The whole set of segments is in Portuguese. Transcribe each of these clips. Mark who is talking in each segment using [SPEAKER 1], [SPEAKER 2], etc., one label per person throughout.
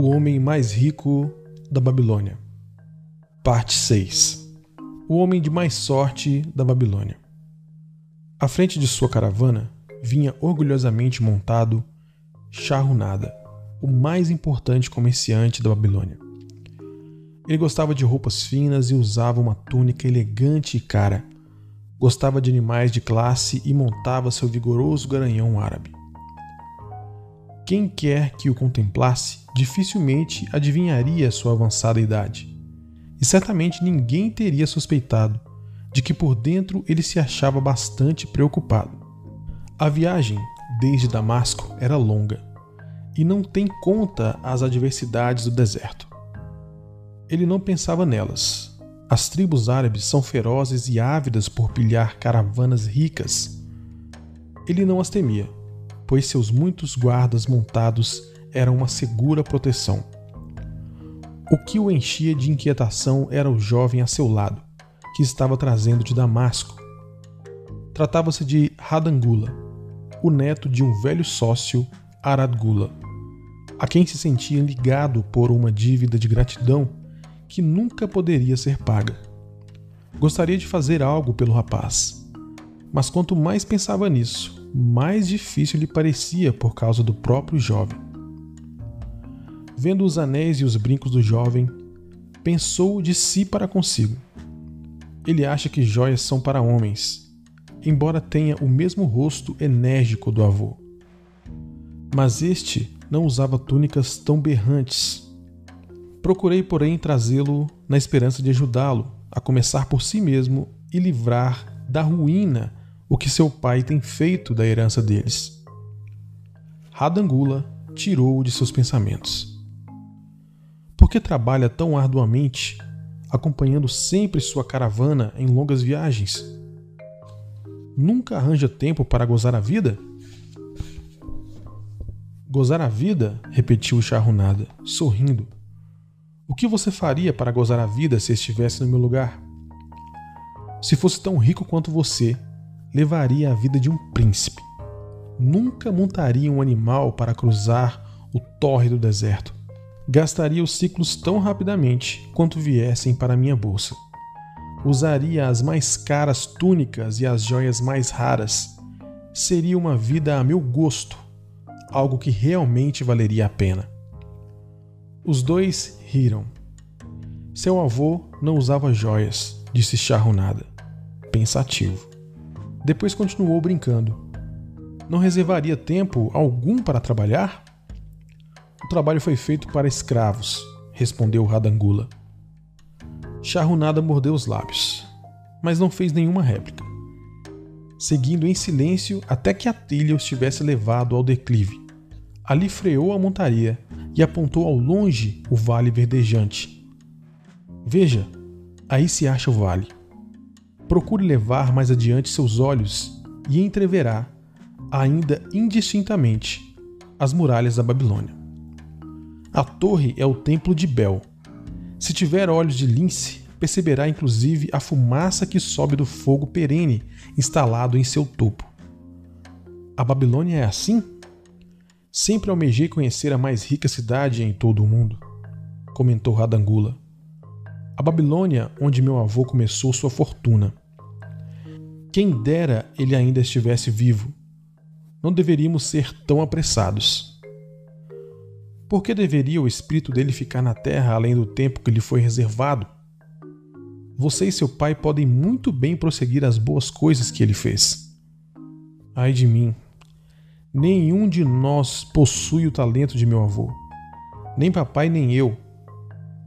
[SPEAKER 1] O homem mais rico da Babilônia. Parte 6. O homem de mais sorte da Babilônia. À frente de sua caravana vinha orgulhosamente montado Charrunada, o mais importante comerciante da Babilônia. Ele gostava de roupas finas e usava uma túnica elegante e cara. Gostava de animais de classe e montava seu vigoroso garanhão árabe. Quem quer que o contemplasse dificilmente adivinharia sua avançada idade. E certamente ninguém teria suspeitado de que por dentro ele se achava bastante preocupado. A viagem desde Damasco era longa e não tem conta as adversidades do deserto. Ele não pensava nelas. As tribos árabes são ferozes e ávidas por pilhar caravanas ricas. Ele não as temia pois seus muitos guardas montados eram uma segura proteção. O que o enchia de inquietação era o jovem a seu lado, que estava trazendo de Damasco. Tratava-se de Radangula, o neto de um velho sócio, Aradgula, a quem se sentia ligado por uma dívida de gratidão que nunca poderia ser paga. Gostaria de fazer algo pelo rapaz, mas quanto mais pensava nisso, mais difícil lhe parecia por causa do próprio jovem. Vendo os anéis e os brincos do jovem, pensou de si para consigo. Ele acha que joias são para homens, embora tenha o mesmo rosto enérgico do avô. Mas este não usava túnicas tão berrantes. Procurei, porém, trazê-lo na esperança de ajudá-lo a começar por si mesmo e livrar da ruína o que seu pai tem feito da herança deles. Radangula tirou-o de seus pensamentos. Por que trabalha tão arduamente, acompanhando sempre sua caravana em longas viagens? Nunca arranja tempo para gozar a vida? Gozar a vida? repetiu Charrunada, sorrindo. O que você faria para gozar a vida se estivesse no meu lugar? Se fosse tão rico quanto você, levaria a vida de um príncipe. Nunca montaria um animal para cruzar o torre do deserto. Gastaria os ciclos tão rapidamente quanto viessem para minha bolsa. Usaria as mais caras túnicas e as joias mais raras. Seria uma vida a meu gosto, algo que realmente valeria a pena. Os dois riram. Seu avô não usava joias, disse Charrunada, pensativo. Depois continuou brincando. Não reservaria tempo algum para trabalhar? O trabalho foi feito para escravos, respondeu Radangula. Charrunada mordeu os lábios, mas não fez nenhuma réplica. Seguindo em silêncio até que a trilha os tivesse levado ao declive. Ali freou a montaria e apontou ao longe o vale verdejante. Veja, aí se acha o vale procure levar mais adiante seus olhos e entreverá, ainda indistintamente, as muralhas da Babilônia. A torre é o templo de Bel. Se tiver olhos de lince, perceberá inclusive a fumaça que sobe do fogo perene instalado em seu topo. A Babilônia é assim? Sempre almejei conhecer a mais rica cidade em todo o mundo, comentou Radangula. A Babilônia, onde meu avô começou sua fortuna. Quem dera ele ainda estivesse vivo. Não deveríamos ser tão apressados. Por que deveria o espírito dele ficar na terra além do tempo que lhe foi reservado? Você e seu pai podem muito bem prosseguir as boas coisas que ele fez. Ai de mim! Nenhum de nós possui o talento de meu avô. Nem papai nem eu.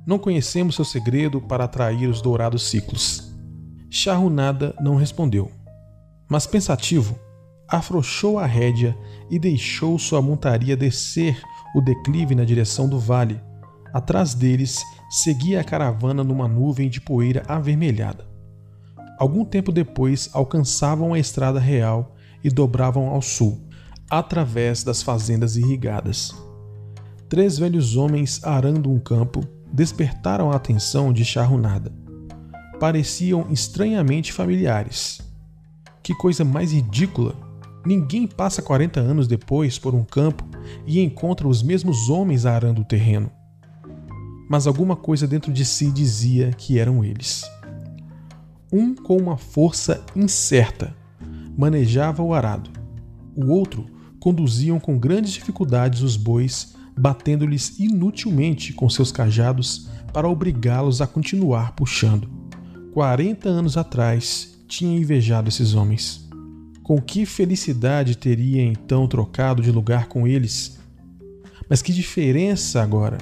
[SPEAKER 1] Não conhecemos seu segredo para atrair os dourados ciclos. Charrunada não respondeu, mas pensativo, afrouxou a rédea e deixou sua montaria descer o declive na direção do vale. Atrás deles seguia a caravana numa nuvem de poeira avermelhada. Algum tempo depois alcançavam a estrada real e dobravam ao sul, através das fazendas irrigadas. Três velhos homens arando um campo despertaram a atenção de Charrunada pareciam estranhamente familiares. Que coisa mais ridícula! Ninguém passa 40 anos depois por um campo e encontra os mesmos homens arando o terreno. mas alguma coisa dentro de si dizia que eram eles. Um com uma força incerta manejava o arado. O outro conduziam com grandes dificuldades os bois, batendo-lhes inutilmente com seus cajados para obrigá-los a continuar puxando. Quarenta anos atrás tinha invejado esses homens. Com que felicidade teria então trocado de lugar com eles? Mas que diferença agora!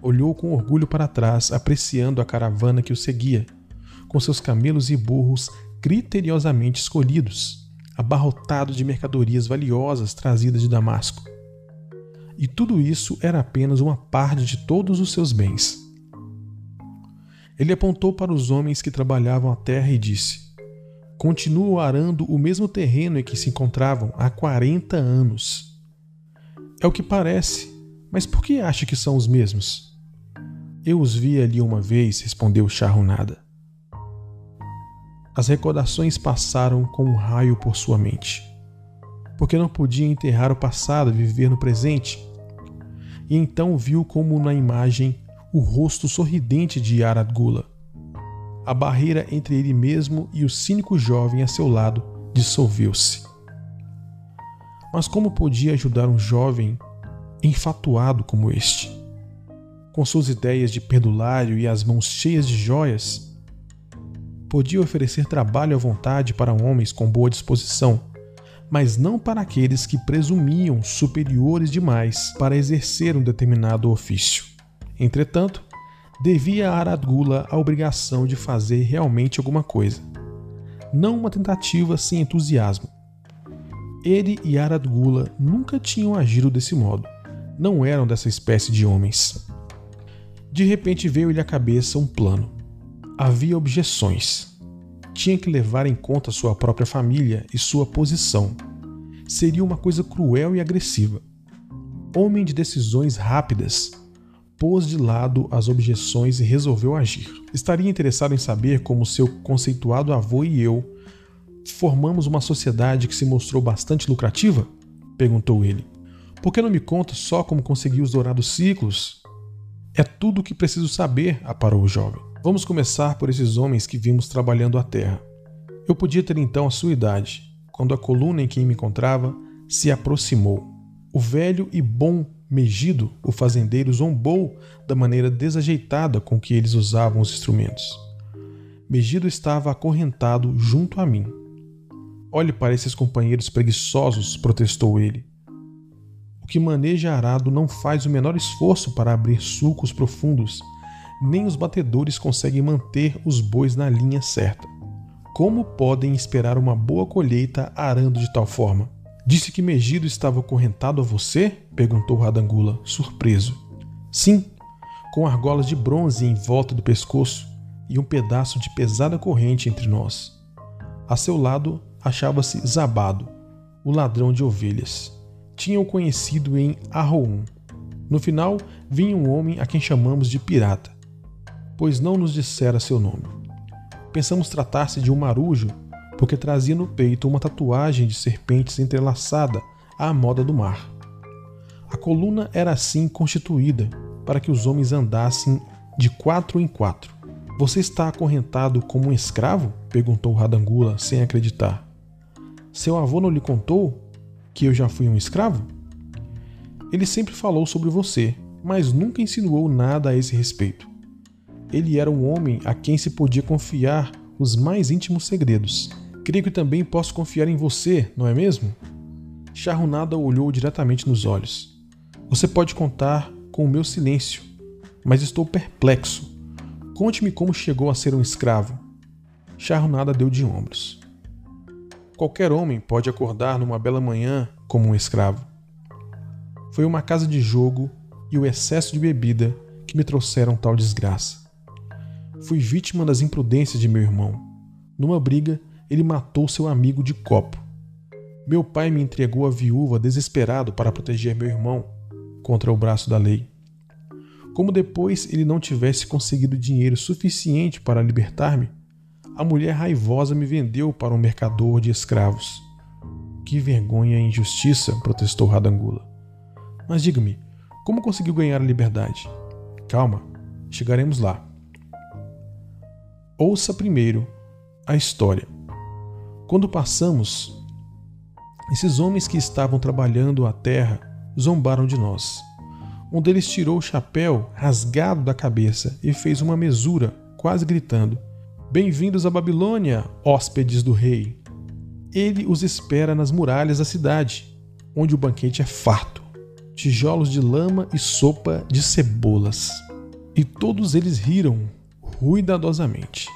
[SPEAKER 1] Olhou com orgulho para trás, apreciando a caravana que o seguia, com seus camelos e burros criteriosamente escolhidos, abarrotados de mercadorias valiosas trazidas de Damasco. E tudo isso era apenas uma parte de todos os seus bens. Ele apontou para os homens que trabalhavam a terra e disse: Continuam arando o mesmo terreno em que se encontravam há 40 anos. É o que parece, mas por que acha que são os mesmos? Eu os vi ali uma vez, respondeu Charrunada. As recordações passaram com um raio por sua mente. Porque não podia enterrar o passado e viver no presente. E então viu como na imagem o rosto sorridente de Aradgula. A barreira entre ele mesmo e o cínico jovem a seu lado dissolveu-se. Mas como podia ajudar um jovem enfatuado como este? Com suas ideias de perdulário e as mãos cheias de joias, podia oferecer trabalho à vontade para homens com boa disposição, mas não para aqueles que presumiam superiores demais para exercer um determinado ofício. Entretanto, devia a Aradgula a obrigação de fazer realmente alguma coisa, não uma tentativa sem entusiasmo. Ele e Aradgula nunca tinham agido desse modo, não eram dessa espécie de homens. De repente veio-lhe à cabeça um plano havia objeções. Tinha que levar em conta sua própria família e sua posição. Seria uma coisa cruel e agressiva. Homem de decisões rápidas, pôs de lado as objeções e resolveu agir. Estaria interessado em saber como seu conceituado avô e eu formamos uma sociedade que se mostrou bastante lucrativa? perguntou ele. Por que não me conta só como consegui os dourados ciclos? É tudo o que preciso saber, aparou o jovem. Vamos começar por esses homens que vimos trabalhando a terra. Eu podia ter então a sua idade, quando a coluna em que me encontrava se aproximou. O velho e bom Megido, o fazendeiro, zombou da maneira desajeitada com que eles usavam os instrumentos. Megido estava acorrentado junto a mim. Olhe para esses companheiros preguiçosos, protestou ele. O que maneja arado não faz o menor esforço para abrir sulcos profundos nem os batedores conseguem manter os bois na linha certa. Como podem esperar uma boa colheita arando de tal forma? Disse que Megido estava correntado a você? perguntou Radangula, surpreso. Sim, com argolas de bronze em volta do pescoço e um pedaço de pesada corrente entre nós. A seu lado achava-se Zabado, o ladrão de ovelhas. Tinham conhecido em Arroum. No final, vinha um homem a quem chamamos de pirata pois não nos dissera seu nome. Pensamos tratar-se de um marujo, porque trazia no peito uma tatuagem de serpentes entrelaçada à moda do mar. A coluna era assim constituída para que os homens andassem de quatro em quatro. Você está acorrentado como um escravo? perguntou Radangula sem acreditar. Seu avô não lhe contou que eu já fui um escravo? Ele sempre falou sobre você, mas nunca insinuou nada a esse respeito. Ele era um homem a quem se podia confiar os mais íntimos segredos. Creio que também posso confiar em você, não é mesmo? Charrunada olhou diretamente nos olhos. Você pode contar com o meu silêncio, mas estou perplexo. Conte-me como chegou a ser um escravo. Charrunada deu de ombros. Qualquer homem pode acordar numa bela manhã como um escravo. Foi uma casa de jogo e o excesso de bebida que me trouxeram tal desgraça. Fui vítima das imprudências de meu irmão. Numa briga, ele matou seu amigo de copo. Meu pai me entregou a viúva desesperado para proteger meu irmão contra o braço da lei. Como depois ele não tivesse conseguido dinheiro suficiente para libertar-me, a mulher raivosa me vendeu para um mercador de escravos. Que vergonha e injustiça, protestou Radangula. Mas diga-me, como conseguiu ganhar a liberdade? Calma, chegaremos lá. Ouça primeiro a história. Quando passamos, esses homens que estavam trabalhando a terra zombaram de nós. Um deles tirou o chapéu rasgado da cabeça e fez uma mesura, quase gritando: Bem-vindos à Babilônia, hóspedes do rei. Ele os espera nas muralhas da cidade, onde o banquete é farto, tijolos de lama e sopa de cebolas. E todos eles riram ruidadosamente.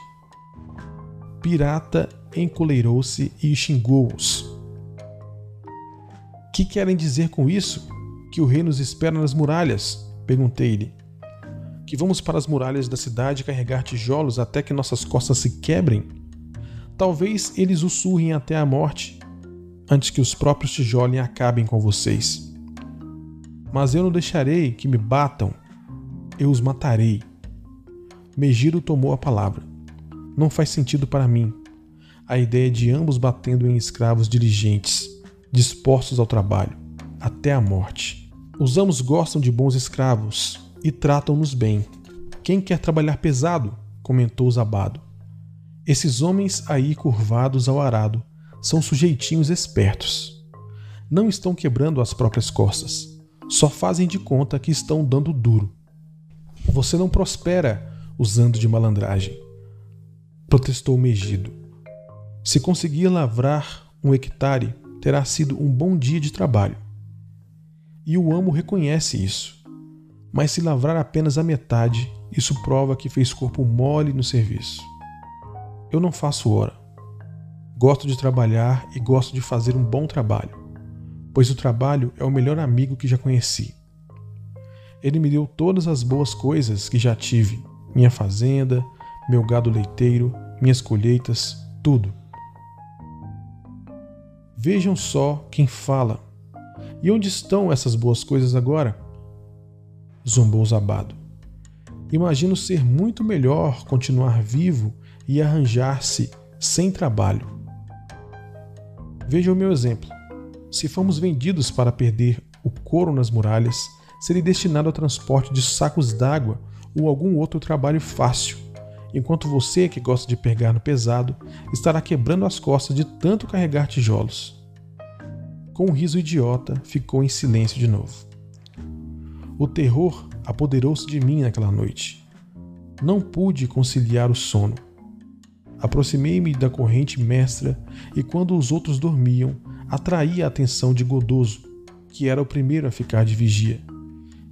[SPEAKER 1] Pirata encoleirou-se e xingou-os. Que querem dizer com isso? Que o rei nos espera nas muralhas? Perguntei-lhe. Que vamos para as muralhas da cidade carregar tijolos até que nossas costas se quebrem? Talvez eles o surrem até a morte, antes que os próprios tijolos acabem com vocês. Mas eu não deixarei que me batam eu os matarei. Megiro tomou a palavra. Não faz sentido para mim a ideia de ambos batendo em escravos diligentes, dispostos ao trabalho, até a morte. Os ambos gostam de bons escravos e tratam-nos bem. Quem quer trabalhar pesado? comentou Zabado. Esses homens aí curvados ao arado são sujeitinhos espertos. Não estão quebrando as próprias costas, só fazem de conta que estão dando duro. Você não prospera usando de malandragem, protestou Megido. Se conseguir lavrar um hectare, terá sido um bom dia de trabalho. E o amo reconhece isso. Mas se lavrar apenas a metade, isso prova que fez corpo mole no serviço. Eu não faço hora. Gosto de trabalhar e gosto de fazer um bom trabalho, pois o trabalho é o melhor amigo que já conheci. Ele me deu todas as boas coisas que já tive: minha fazenda, meu gado leiteiro, minhas colheitas, tudo. Vejam só quem fala. E onde estão essas boas coisas agora? Zombou Zabado. Imagino ser muito melhor continuar vivo e arranjar-se sem trabalho. Veja o meu exemplo. Se fomos vendidos para perder o couro nas muralhas, seria destinado ao transporte de sacos d'água ou algum outro trabalho fácil, enquanto você, que gosta de pegar no pesado, estará quebrando as costas de tanto carregar tijolos. Com um riso idiota, ficou em silêncio de novo. O terror apoderou-se de mim naquela noite. Não pude conciliar o sono. Aproximei-me da corrente mestra e, quando os outros dormiam, atraí a atenção de Godoso, que era o primeiro a ficar de vigia.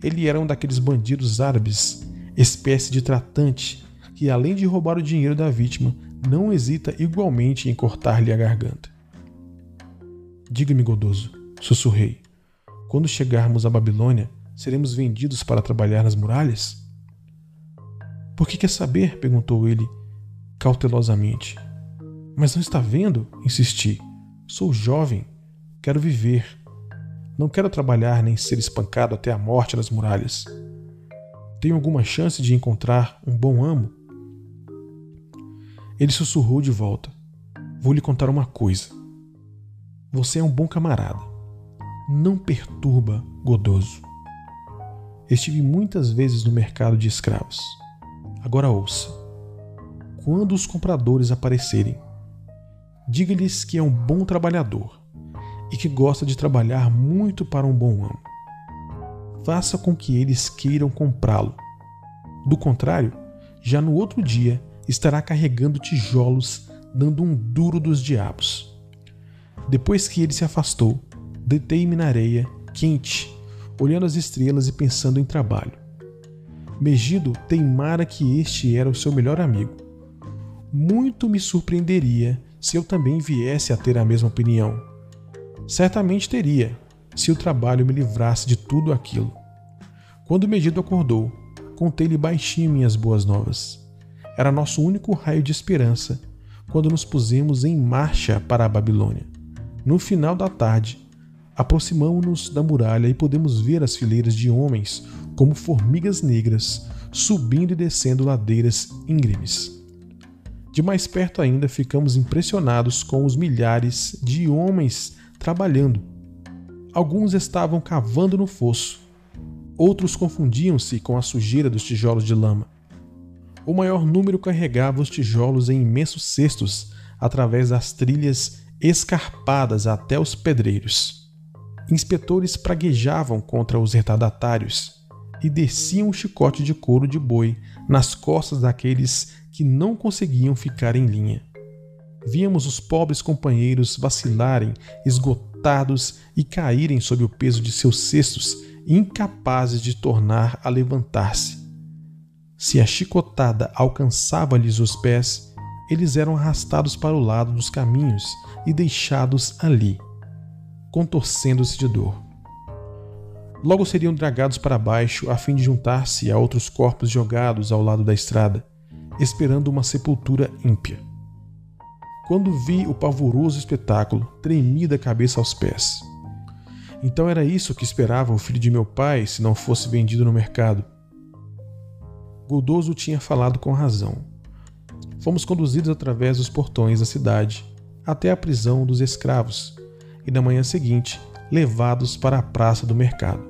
[SPEAKER 1] Ele era um daqueles bandidos árabes, espécie de tratante, que além de roubar o dinheiro da vítima, não hesita igualmente em cortar-lhe a garganta. Diga-me, Godoso, sussurrei, quando chegarmos à Babilônia, seremos vendidos para trabalhar nas muralhas? Por que quer saber? perguntou ele cautelosamente. Mas não está vendo? insisti. Sou jovem, quero viver. Não quero trabalhar nem ser espancado até a morte nas muralhas. Tenho alguma chance de encontrar um bom amo? Ele sussurrou de volta. Vou lhe contar uma coisa. Você é um bom camarada. Não perturba Godoso. Estive muitas vezes no mercado de escravos. Agora ouça. Quando os compradores aparecerem, diga-lhes que é um bom trabalhador e que gosta de trabalhar muito para um bom amo. Faça com que eles queiram comprá-lo. Do contrário, já no outro dia estará carregando tijolos, dando um duro dos diabos. Depois que ele se afastou, deitei-me na areia, quente, olhando as estrelas e pensando em trabalho. Megido teimara que este era o seu melhor amigo. Muito me surpreenderia se eu também viesse a ter a mesma opinião Certamente teria, se o trabalho me livrasse de tudo aquilo. Quando Medido acordou, contei-lhe baixinho minhas boas novas. Era nosso único raio de esperança quando nos pusemos em marcha para a Babilônia. No final da tarde, aproximamo-nos da muralha e podemos ver as fileiras de homens como formigas negras subindo e descendo ladeiras íngremes. De mais perto ainda, ficamos impressionados com os milhares de homens trabalhando. Alguns estavam cavando no fosso, Outros confundiam-se com a sujeira dos tijolos de lama. O maior número carregava os tijolos em imensos cestos através das trilhas escarpadas até os pedreiros. Inspetores praguejavam contra os retardatários e desciam o chicote de couro de boi nas costas daqueles que não conseguiam ficar em linha. Víamos os pobres companheiros vacilarem, esgotados e caírem sob o peso de seus cestos, incapazes de tornar a levantar-se. Se a chicotada alcançava-lhes os pés, eles eram arrastados para o lado dos caminhos e deixados ali, contorcendo-se de dor. Logo seriam dragados para baixo a fim de juntar-se a outros corpos jogados ao lado da estrada, esperando uma sepultura ímpia. Quando vi o pavoroso espetáculo, tremi da cabeça aos pés. Então era isso que esperava o filho de meu pai se não fosse vendido no mercado. Goldoso tinha falado com razão. Fomos conduzidos através dos portões da cidade até a prisão dos escravos e na manhã seguinte levados para a praça do mercado.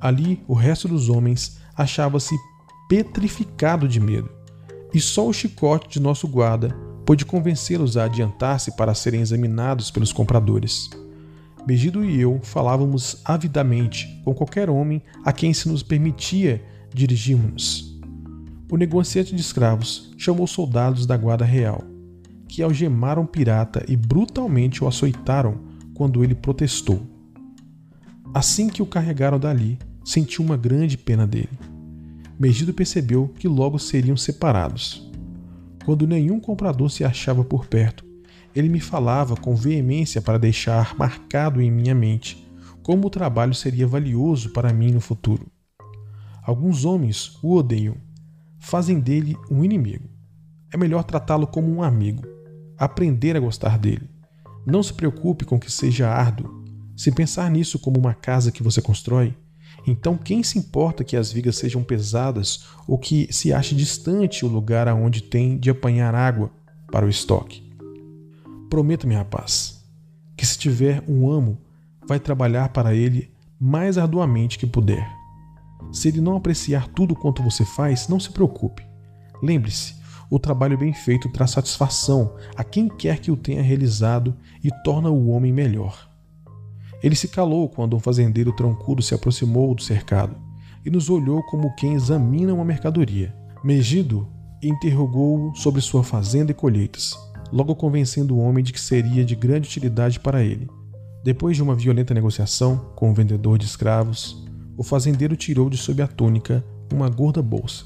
[SPEAKER 1] Ali o resto dos homens achava-se petrificado de medo, e só o chicote de nosso guarda pôde convencê-los a adiantar-se para serem examinados pelos compradores. Begido e eu falávamos avidamente com qualquer homem a quem se nos permitia dirigirmos-nos. O negociante de escravos chamou soldados da guarda real, que algemaram o pirata e brutalmente o açoitaram quando ele protestou. Assim que o carregaram dali, sentiu uma grande pena dele. Megido percebeu que logo seriam separados. Quando nenhum comprador se achava por perto, ele me falava com veemência para deixar marcado em minha mente como o trabalho seria valioso para mim no futuro. Alguns homens o odeiam, fazem dele um inimigo. É melhor tratá-lo como um amigo, aprender a gostar dele. Não se preocupe com que seja árduo. Se pensar nisso como uma casa que você constrói, então, quem se importa que as vigas sejam pesadas ou que se ache distante o lugar aonde tem de apanhar água para o estoque? Prometa-me, rapaz, que se tiver um amo, vai trabalhar para ele mais arduamente que puder. Se ele não apreciar tudo quanto você faz, não se preocupe. Lembre-se, o trabalho bem feito traz satisfação a quem quer que o tenha realizado e torna o homem melhor. Ele se calou quando um fazendeiro troncudo se aproximou do cercado e nos olhou como quem examina uma mercadoria. Megido interrogou-o sobre sua fazenda e colheitas, logo convencendo o homem de que seria de grande utilidade para ele. Depois de uma violenta negociação com o vendedor de escravos, o fazendeiro tirou de sob a túnica uma gorda bolsa,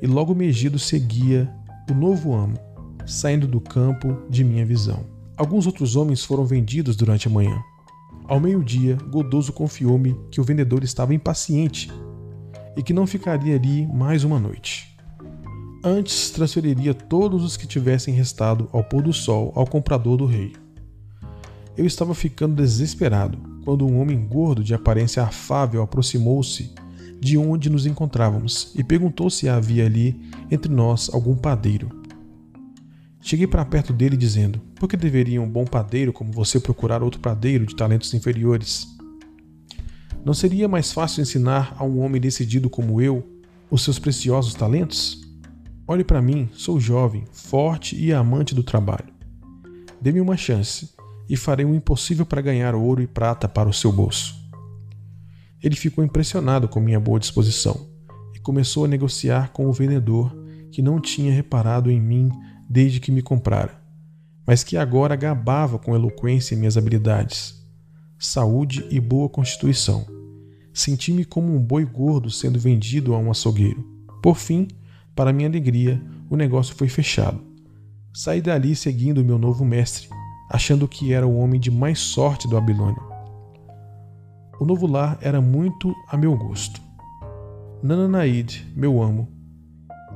[SPEAKER 1] e logo Megido seguia o novo amo, saindo do campo de minha visão. Alguns outros homens foram vendidos durante a manhã, ao meio-dia, Godoso confiou-me que o vendedor estava impaciente e que não ficaria ali mais uma noite. Antes, transferiria todos os que tivessem restado ao pôr do sol ao comprador do rei. Eu estava ficando desesperado quando um homem gordo de aparência afável aproximou-se de onde nos encontrávamos e perguntou se havia ali entre nós algum padeiro. Cheguei para perto dele dizendo: Por que deveria um bom padeiro como você procurar outro padeiro de talentos inferiores? Não seria mais fácil ensinar a um homem decidido como eu os seus preciosos talentos? Olhe para mim, sou jovem, forte e amante do trabalho. Dê-me uma chance e farei o impossível para ganhar ouro e prata para o seu bolso. Ele ficou impressionado com minha boa disposição e começou a negociar com o vendedor que não tinha reparado em mim desde que me comprara, mas que agora gabava com eloquência minhas habilidades, saúde e boa constituição. Senti-me como um boi gordo sendo vendido a um açougueiro. Por fim, para minha alegria, o negócio foi fechado. Saí dali seguindo meu novo mestre, achando que era o homem de mais sorte do Babilônia. O novo lar era muito a meu gosto. Nananaide, meu amo,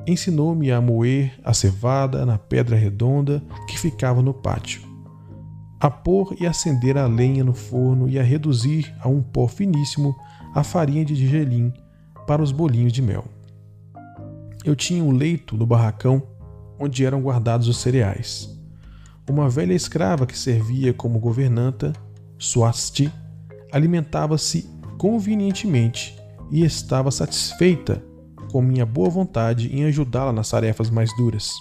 [SPEAKER 1] ensinou-me a moer a cevada na pedra redonda que ficava no pátio, a pôr e acender a lenha no forno e a reduzir a um pó finíssimo a farinha de gergelim para os bolinhos de mel. Eu tinha um leito no barracão onde eram guardados os cereais. Uma velha escrava que servia como governanta, Swasti, alimentava-se convenientemente e estava satisfeita com minha boa vontade em ajudá-la nas tarefas mais duras.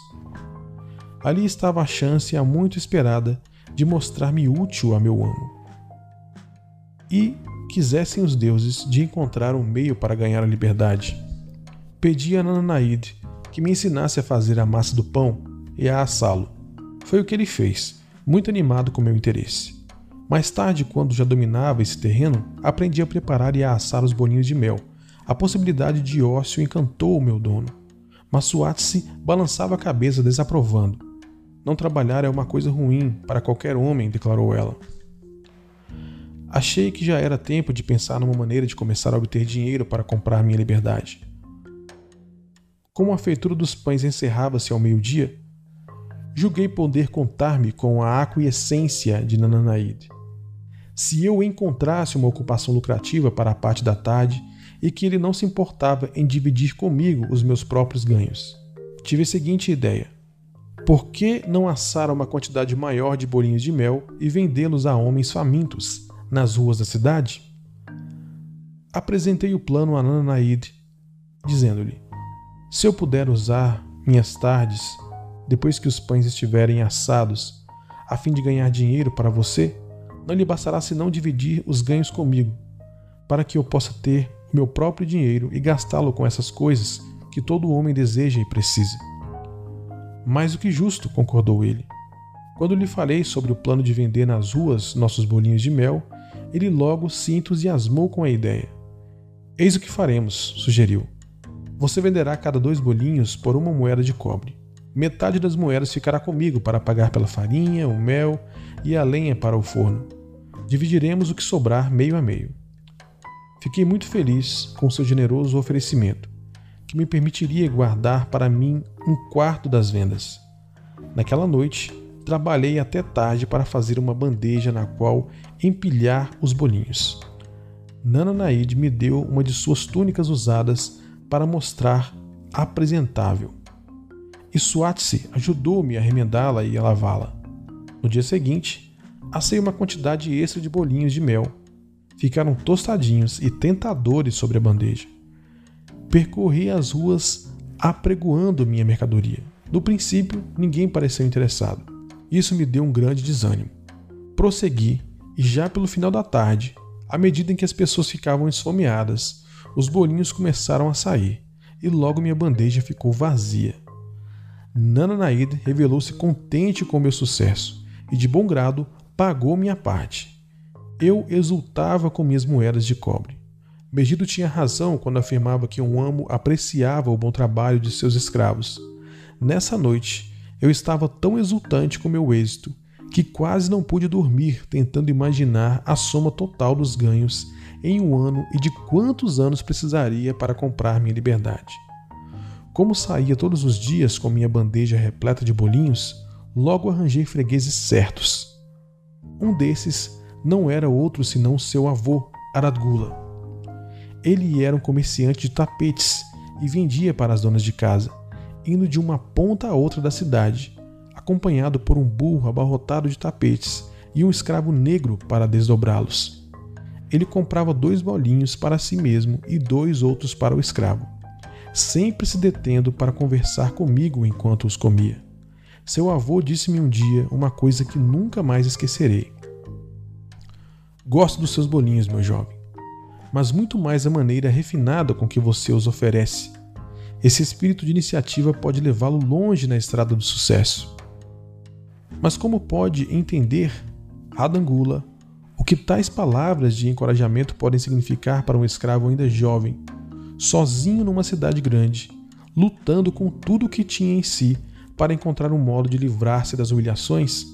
[SPEAKER 1] Ali estava a chance há muito esperada de mostrar-me útil a meu amo. E quisessem os deuses de encontrar um meio para ganhar a liberdade. Pedi a Nananaide que me ensinasse a fazer a massa do pão e a assá-lo. Foi o que ele fez, muito animado com meu interesse. Mais tarde, quando já dominava esse terreno, aprendi a preparar e a assar os bolinhos de mel. A possibilidade de ócio encantou o meu dono. Mas Suatsi balançava a cabeça desaprovando. Não trabalhar é uma coisa ruim para qualquer homem, declarou ela. Achei que já era tempo de pensar numa maneira de começar a obter dinheiro para comprar minha liberdade. Como a feitura dos pães encerrava-se ao meio-dia, julguei poder contar-me com a aquiescência de Nananaide. Se eu encontrasse uma ocupação lucrativa para a parte da tarde e que ele não se importava em dividir comigo os meus próprios ganhos. Tive a seguinte ideia: por que não assar uma quantidade maior de bolinhos de mel e vendê-los a homens famintos nas ruas da cidade? Apresentei o plano a Nanaid, dizendo-lhe: Se eu puder usar minhas tardes, depois que os pães estiverem assados, a fim de ganhar dinheiro para você, não lhe bastará senão dividir os ganhos comigo, para que eu possa ter meu próprio dinheiro e gastá-lo com essas coisas que todo homem deseja e precisa. Mais do que justo, concordou ele. Quando lhe falei sobre o plano de vender nas ruas nossos bolinhos de mel, ele logo se entusiasmou com a ideia. Eis o que faremos, sugeriu. Você venderá cada dois bolinhos por uma moeda de cobre. Metade das moedas ficará comigo para pagar pela farinha, o mel e a lenha para o forno. Dividiremos o que sobrar meio a meio. Fiquei muito feliz com seu generoso oferecimento que me permitiria guardar para mim um quarto das vendas. Naquela noite, trabalhei até tarde para fazer uma bandeja na qual empilhar os bolinhos. Nana Naid me deu uma de suas túnicas usadas para mostrar apresentável. E Swatsi ajudou-me a remendá-la e a lavá-la. No dia seguinte, assei uma quantidade extra de bolinhos de mel. Ficaram tostadinhos e tentadores sobre a bandeja percorri as ruas apregoando minha mercadoria. No princípio, ninguém pareceu interessado. Isso me deu um grande desânimo. Prossegui e já pelo final da tarde, à medida em que as pessoas ficavam esfomeadas, os bolinhos começaram a sair e logo minha bandeja ficou vazia. Nana Naid revelou-se contente com meu sucesso e, de bom grado, pagou minha parte. Eu exultava com minhas moedas de cobre. Megido tinha razão quando afirmava que um amo apreciava o bom trabalho de seus escravos. Nessa noite, eu estava tão exultante com meu êxito que quase não pude dormir tentando imaginar a soma total dos ganhos em um ano e de quantos anos precisaria para comprar minha liberdade. Como saía todos os dias com minha bandeja repleta de bolinhos, logo arranjei fregueses certos. Um desses não era outro senão seu avô, Aradgula ele era um comerciante de tapetes e vendia para as donas de casa, indo de uma ponta a outra da cidade, acompanhado por um burro abarrotado de tapetes e um escravo negro para desdobrá-los. Ele comprava dois bolinhos para si mesmo e dois outros para o escravo, sempre se detendo para conversar comigo enquanto os comia. Seu avô disse-me um dia uma coisa que nunca mais esquecerei. Gosto dos seus bolinhos, meu jovem mas muito mais a maneira refinada com que você os oferece. Esse espírito de iniciativa pode levá-lo longe na estrada do sucesso. Mas como pode entender, Radangula, o que tais palavras de encorajamento podem significar para um escravo ainda jovem, sozinho numa cidade grande, lutando com tudo o que tinha em si para encontrar um modo de livrar-se das humilhações?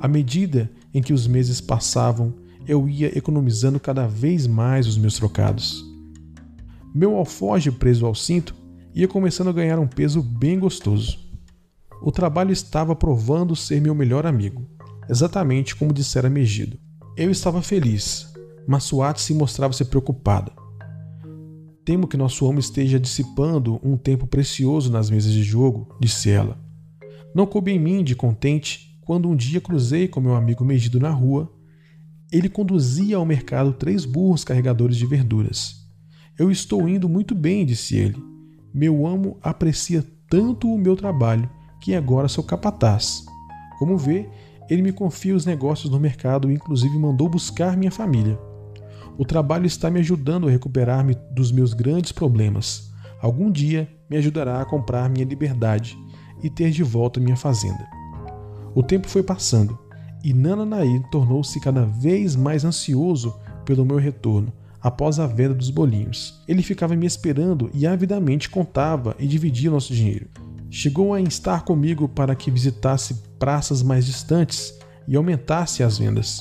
[SPEAKER 1] À medida em que os meses passavam eu ia economizando cada vez mais os meus trocados. Meu alfoge preso ao cinto ia começando a ganhar um peso bem gostoso. O trabalho estava provando ser meu melhor amigo, exatamente como dissera Megido. Eu estava feliz, mas Suat se mostrava-se preocupada. Temo que nosso homem esteja dissipando um tempo precioso nas mesas de jogo, disse ela. Não coube em mim de contente quando um dia cruzei com meu amigo Megido na rua ele conduzia ao mercado três burros carregadores de verduras. Eu estou indo muito bem, disse ele. Meu amo aprecia tanto o meu trabalho que agora sou capataz. Como vê, ele me confia os negócios no mercado e inclusive mandou buscar minha família. O trabalho está me ajudando a recuperar-me dos meus grandes problemas. Algum dia me ajudará a comprar minha liberdade e ter de volta minha fazenda. O tempo foi passando e Nananaí tornou-se cada vez mais ansioso pelo meu retorno após a venda dos bolinhos. Ele ficava me esperando e avidamente contava e dividia nosso dinheiro. Chegou a instar comigo para que visitasse praças mais distantes e aumentasse as vendas.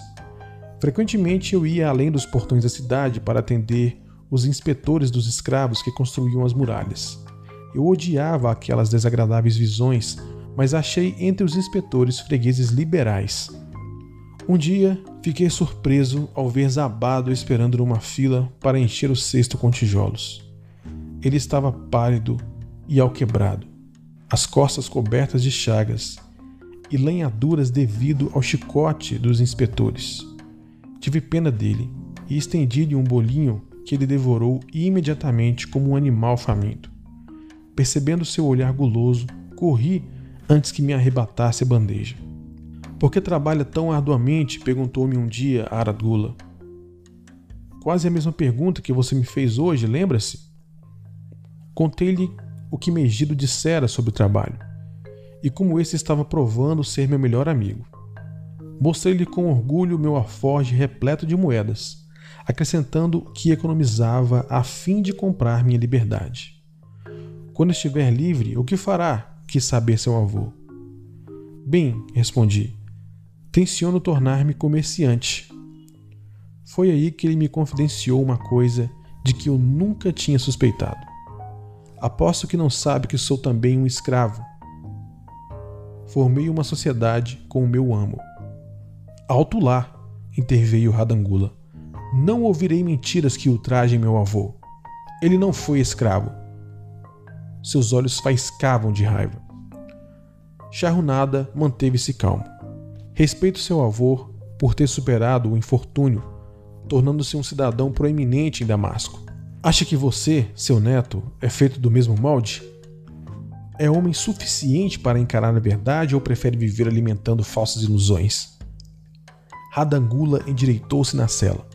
[SPEAKER 1] Frequentemente eu ia além dos portões da cidade para atender os inspetores dos escravos que construíam as muralhas. Eu odiava aquelas desagradáveis visões, mas achei entre os inspetores fregueses liberais. Um dia fiquei surpreso ao ver Zabado esperando numa fila para encher o cesto com tijolos. Ele estava pálido e alquebrado, as costas cobertas de chagas e lenhaduras devido ao chicote dos inspetores. Tive pena dele e estendi-lhe um bolinho que ele devorou imediatamente como um animal faminto. Percebendo seu olhar guloso, corri antes que me arrebatasse a bandeja. Por que trabalha tão arduamente? perguntou-me um dia Aradgula. Quase a mesma pergunta que você me fez hoje, lembra-se? Contei-lhe o que Megido dissera sobre o trabalho e como esse estava provando ser meu melhor amigo. Mostrei-lhe com orgulho meu aforge repleto de moedas, acrescentando que economizava a fim de comprar minha liberdade. Quando estiver livre, o que fará? quis saber seu avô. Bem, respondi, tenciono tornar-me comerciante. Foi aí que ele me confidenciou uma coisa de que eu nunca tinha suspeitado. Aposto que não sabe que sou também um escravo. Formei uma sociedade com o meu amo Alto lá, interveio Radangula. Não ouvirei mentiras que ultrajem meu avô. Ele não foi escravo. Seus olhos faiscavam de raiva. Charrunada manteve-se calmo. Respeito seu avô por ter superado o infortúnio, tornando-se um cidadão proeminente em Damasco. Acha que você, seu neto, é feito do mesmo molde? É homem suficiente para encarar a verdade ou prefere viver alimentando falsas ilusões? Radangula endireitou-se na cela.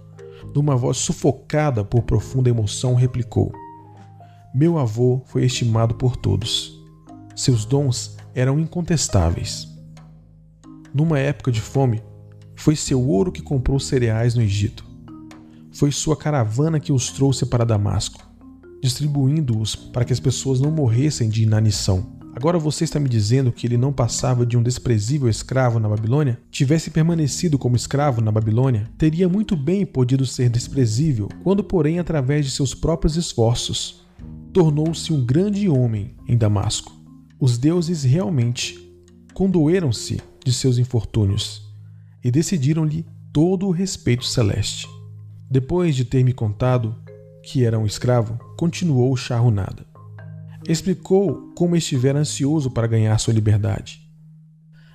[SPEAKER 1] Numa voz sufocada por profunda emoção, replicou: Meu avô foi estimado por todos. Seus dons eram incontestáveis. Numa época de fome, foi seu ouro que comprou cereais no Egito. Foi sua caravana que os trouxe para Damasco, distribuindo-os para que as pessoas não morressem de inanição. Agora você está me dizendo que ele não passava de um desprezível escravo na Babilônia? Tivesse permanecido como escravo na Babilônia, teria muito bem podido ser desprezível, quando, porém, através de seus próprios esforços, tornou-se um grande homem em Damasco. Os deuses realmente condoeram-se de seus infortúnios e decidiram-lhe todo o respeito celeste. Depois de ter me contado que era um escravo, continuou charrunada explicou como estivera ansioso para ganhar sua liberdade.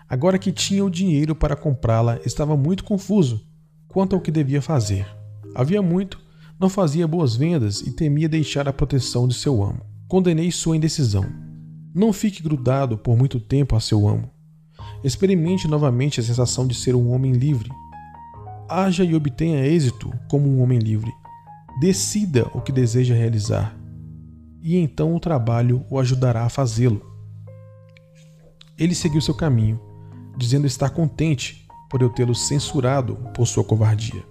[SPEAKER 1] Agora que tinha o dinheiro para comprá-la, estava muito confuso quanto ao que devia fazer. Havia muito, não fazia boas vendas e temia deixar a proteção de seu amo. Condenei sua indecisão. Não fique grudado por muito tempo a seu amo. Experimente novamente a sensação de ser um homem livre. Haja e obtenha êxito como um homem livre. Decida o que deseja realizar e então o trabalho o ajudará a fazê-lo. Ele seguiu seu caminho, dizendo estar contente por eu tê-lo censurado por sua covardia.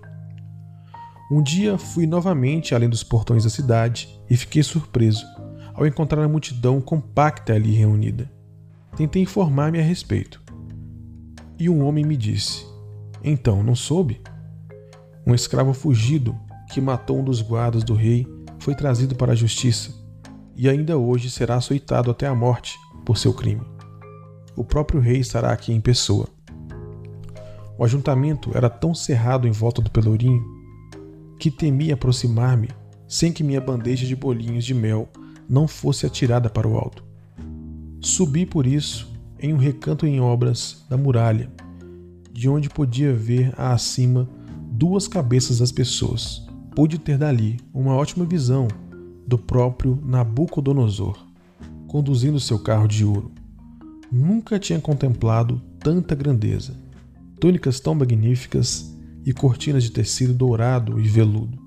[SPEAKER 1] Um dia fui novamente além dos portões da cidade e fiquei surpreso ao encontrar a multidão compacta ali reunida. Tentei informar-me a respeito. E um homem me disse: Então, não soube? Um escravo fugido que matou um dos guardas do rei foi trazido para a justiça e ainda hoje será açoitado até a morte por seu crime. O próprio rei estará aqui em pessoa. O ajuntamento era tão cerrado em volta do pelourinho que temi aproximar-me sem que minha bandeja de bolinhos de mel não fosse atirada para o alto. Subi por isso em um recanto em obras da muralha, de onde podia ver acima duas cabeças das pessoas. Pude ter dali uma ótima visão do próprio Nabucodonosor, conduzindo seu carro de ouro. Nunca tinha contemplado tanta grandeza, túnicas tão magníficas e cortinas de tecido dourado e veludo.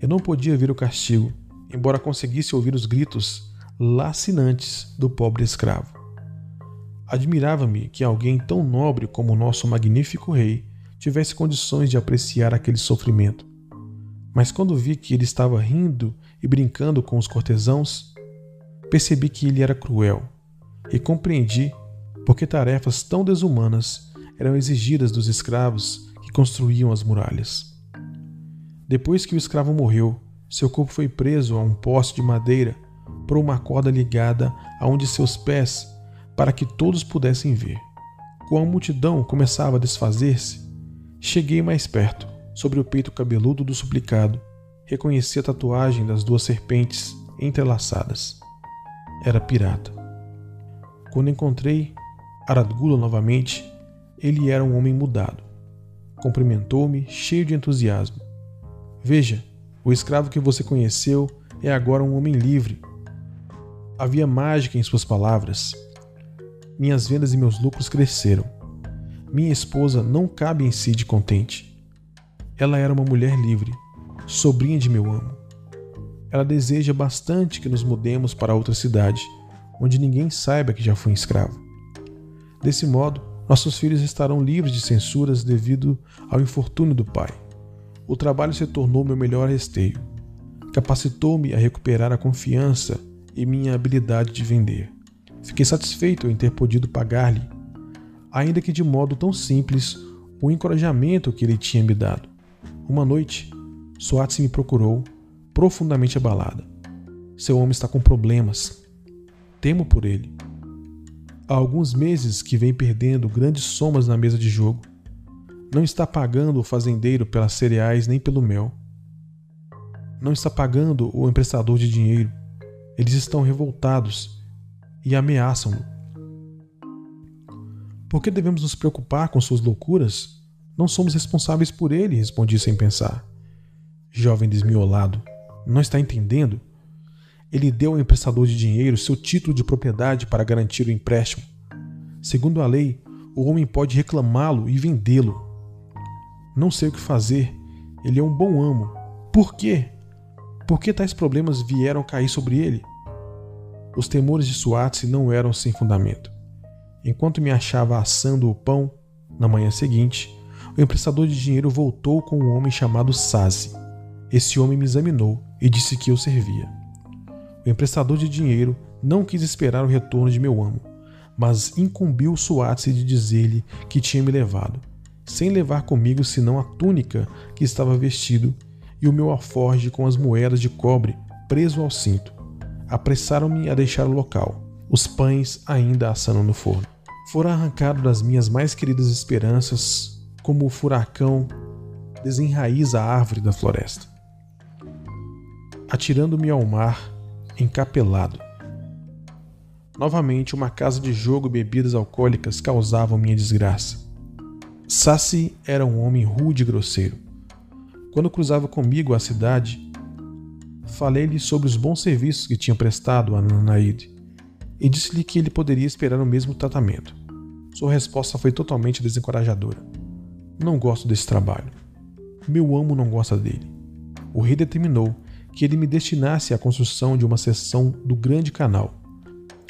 [SPEAKER 1] Eu não podia ver o castigo, embora conseguisse ouvir os gritos lacinantes do pobre escravo. Admirava-me que alguém tão nobre como o nosso magnífico rei tivesse condições de apreciar aquele sofrimento. Mas quando vi que ele estava rindo e brincando com os cortesãos, percebi que ele era cruel e compreendi por que tarefas tão desumanas eram exigidas dos escravos que construíam as muralhas. Depois que o escravo morreu, seu corpo foi preso a um poste de madeira por uma corda ligada a um de seus pés para que todos pudessem ver. Quando a multidão começava a desfazer-se, cheguei mais perto, sobre o peito cabeludo do suplicado, reconheci a tatuagem das duas serpentes entrelaçadas. Era pirata. Quando encontrei Aradgula novamente, ele era um homem mudado. Cumprimentou-me, cheio de entusiasmo. Veja, o escravo que você conheceu é agora um homem livre. Havia mágica em suas palavras, minhas vendas e meus lucros cresceram. Minha esposa não cabe em si de contente. Ela era uma mulher livre, sobrinha de meu amo. Ela deseja bastante que nos mudemos para outra cidade, onde ninguém saiba que já fui escravo. Desse modo, nossos filhos estarão livres de censuras devido ao infortúnio do pai. O trabalho se tornou meu melhor esteio. Capacitou-me a recuperar a confiança e minha habilidade de vender. Fiquei satisfeito em ter podido pagar-lhe, ainda que de modo tão simples, o encorajamento que ele tinha me dado. Uma noite, Soates me procurou, profundamente abalada. Seu homem está com problemas. Temo por ele. Há alguns meses que vem perdendo grandes somas na mesa de jogo. Não está pagando o fazendeiro pelas cereais nem pelo mel. Não está pagando o emprestador de dinheiro. Eles estão revoltados e ameaçam-no. Por que devemos nos preocupar com suas loucuras? Não somos responsáveis por ele, respondi sem pensar. Jovem desmiolado, não está entendendo? Ele deu ao emprestador de dinheiro seu título de propriedade para garantir o empréstimo. Segundo a lei, o homem pode reclamá-lo e vendê-lo. Não sei o que fazer. Ele é um bom amo. Por quê? Por que tais problemas vieram cair sobre ele? Os temores de Suatse não eram sem fundamento. Enquanto me achava assando o pão, na manhã seguinte, o emprestador de dinheiro voltou com um homem chamado Sazi. Esse homem me examinou e disse que eu servia. O emprestador de dinheiro não quis esperar o retorno de meu amo, mas incumbiu Suatse de dizer-lhe que tinha me levado, sem levar comigo senão a túnica que estava vestido e o meu alforge com as moedas de cobre preso ao cinto apressaram-me a deixar o local, os pães ainda assando no forno. Fora arrancado das minhas mais queridas esperanças, como o furacão desenraiza a árvore da floresta. Atirando-me ao mar, encapelado. Novamente, uma casa de jogo e bebidas alcoólicas causavam minha desgraça. Sassi era um homem rude e grosseiro. Quando cruzava comigo a cidade, falei-lhe sobre os bons serviços que tinha prestado a Nanaide e disse-lhe que ele poderia esperar o mesmo tratamento. Sua resposta foi totalmente desencorajadora. Não gosto desse trabalho. Meu amo não gosta dele. O rei determinou que ele me destinasse à construção de uma seção do Grande Canal.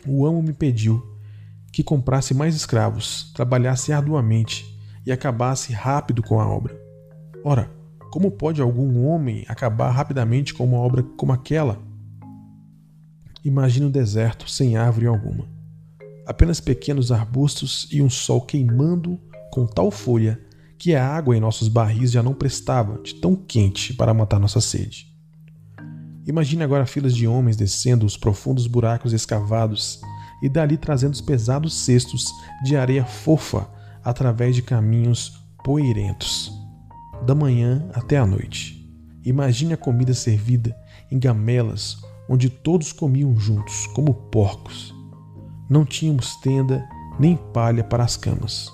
[SPEAKER 1] O amo me pediu que comprasse mais escravos, trabalhasse arduamente e acabasse rápido com a obra. Ora, como pode algum homem acabar rapidamente com uma obra como aquela? Imagine um deserto sem árvore alguma. Apenas pequenos arbustos e um sol queimando com tal folha que a água em nossos barris já não prestava de tão quente para matar nossa sede. Imagine agora filas de homens descendo os profundos buracos escavados e dali trazendo os pesados cestos de areia fofa através de caminhos poeirentos da manhã até a noite. Imagine a comida servida em gamelas onde todos comiam juntos, como porcos. Não tínhamos tenda nem palha para as camas.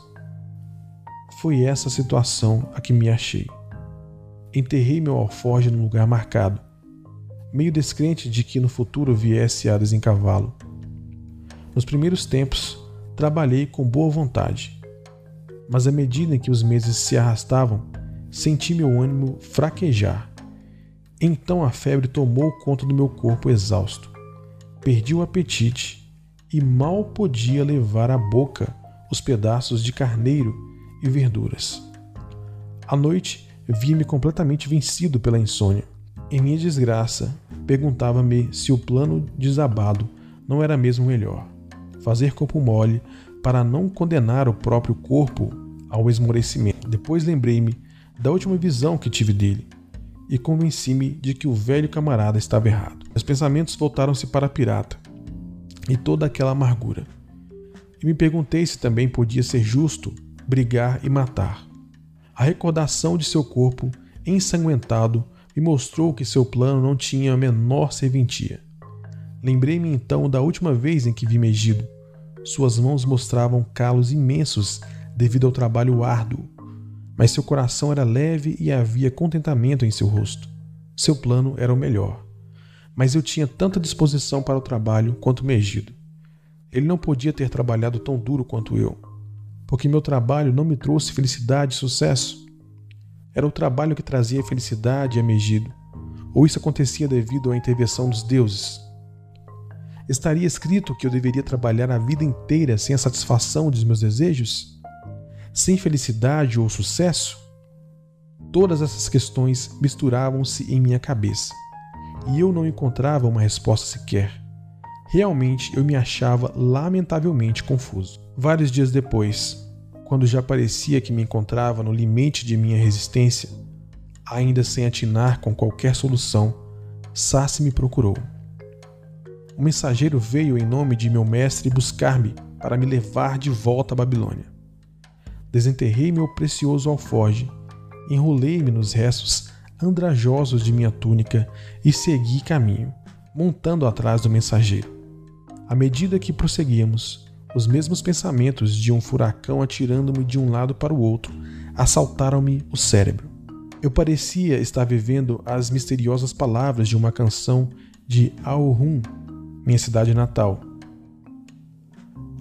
[SPEAKER 1] Foi essa situação a que me achei. Enterrei meu alforje no lugar marcado. Meio descrente de que no futuro viesse a desencavá-lo. Nos primeiros tempos, trabalhei com boa vontade, mas à medida que os meses se arrastavam, senti meu ânimo fraquejar. Então a febre tomou conta do meu corpo exausto. Perdi o apetite e mal podia levar à boca os pedaços de carneiro e verduras. À noite, via-me completamente vencido pela insônia. Em minha desgraça, perguntava-me se o plano desabado não era mesmo melhor. Fazer corpo mole para não condenar o próprio corpo ao esmorecimento. Depois lembrei-me da última visão que tive dele e convenci-me de que o velho camarada estava errado. Meus pensamentos voltaram-se para a pirata e toda aquela amargura. E me perguntei se também podia ser justo brigar e matar. A recordação de seu corpo ensanguentado me mostrou que seu plano não tinha a menor serventia. Lembrei-me então da última vez em que vi Megido. Suas mãos mostravam calos imensos devido ao trabalho árduo, mas seu coração era leve e havia contentamento em seu rosto. Seu plano era o melhor. Mas eu tinha tanta disposição para o trabalho quanto Megido. Ele não podia ter trabalhado tão duro quanto eu porque meu trabalho não me trouxe felicidade e sucesso. Era o trabalho que trazia felicidade a Megido, ou isso acontecia devido à intervenção dos deuses. Estaria escrito que eu deveria trabalhar a vida inteira sem a satisfação dos meus desejos? Sem felicidade ou sucesso? Todas essas questões misturavam-se em minha cabeça e eu não encontrava uma resposta sequer. Realmente eu me achava lamentavelmente confuso. Vários dias depois, quando já parecia que me encontrava no limite de minha resistência, ainda sem atinar com qualquer solução, Sassi me procurou. O mensageiro veio em nome de meu mestre buscar-me para me levar de volta à Babilônia. Desenterrei meu precioso alforge, enrolei-me nos restos andrajosos de minha túnica e segui caminho, montando atrás do mensageiro. À medida que prosseguíamos, os mesmos pensamentos de um furacão atirando-me de um lado para o outro assaltaram-me o cérebro. Eu parecia estar vivendo as misteriosas palavras de uma canção de Aohum, minha cidade natal,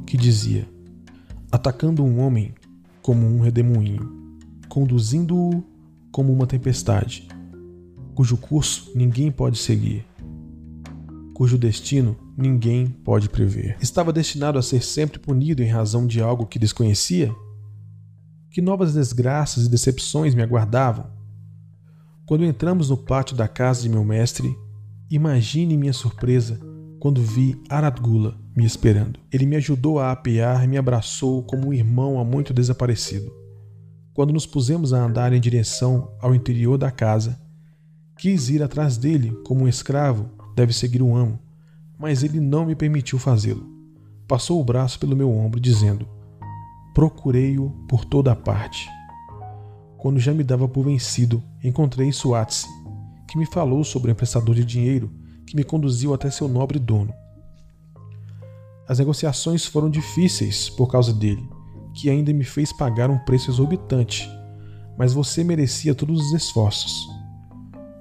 [SPEAKER 1] que dizia: atacando um homem como um redemoinho, conduzindo-o como uma tempestade, cujo curso ninguém pode seguir, cujo destino ninguém pode prever. Estava destinado a ser sempre punido em razão de algo que desconhecia? Que novas desgraças e decepções me aguardavam? Quando entramos no pátio da casa de meu mestre, imagine minha surpresa quando vi Aradgula me esperando. Ele me ajudou a apear e me abraçou como um irmão há muito desaparecido. Quando nos pusemos a andar em direção ao interior da casa, quis ir atrás dele como um escravo deve seguir um amo mas ele não me permitiu fazê-lo. Passou o braço pelo meu ombro, dizendo: Procurei-o por toda a parte. Quando já me dava por vencido, encontrei Suatse, que me falou sobre o emprestador de dinheiro que me conduziu até seu nobre dono. As negociações foram difíceis por causa dele, que ainda me fez pagar um preço exorbitante, mas você merecia todos os esforços.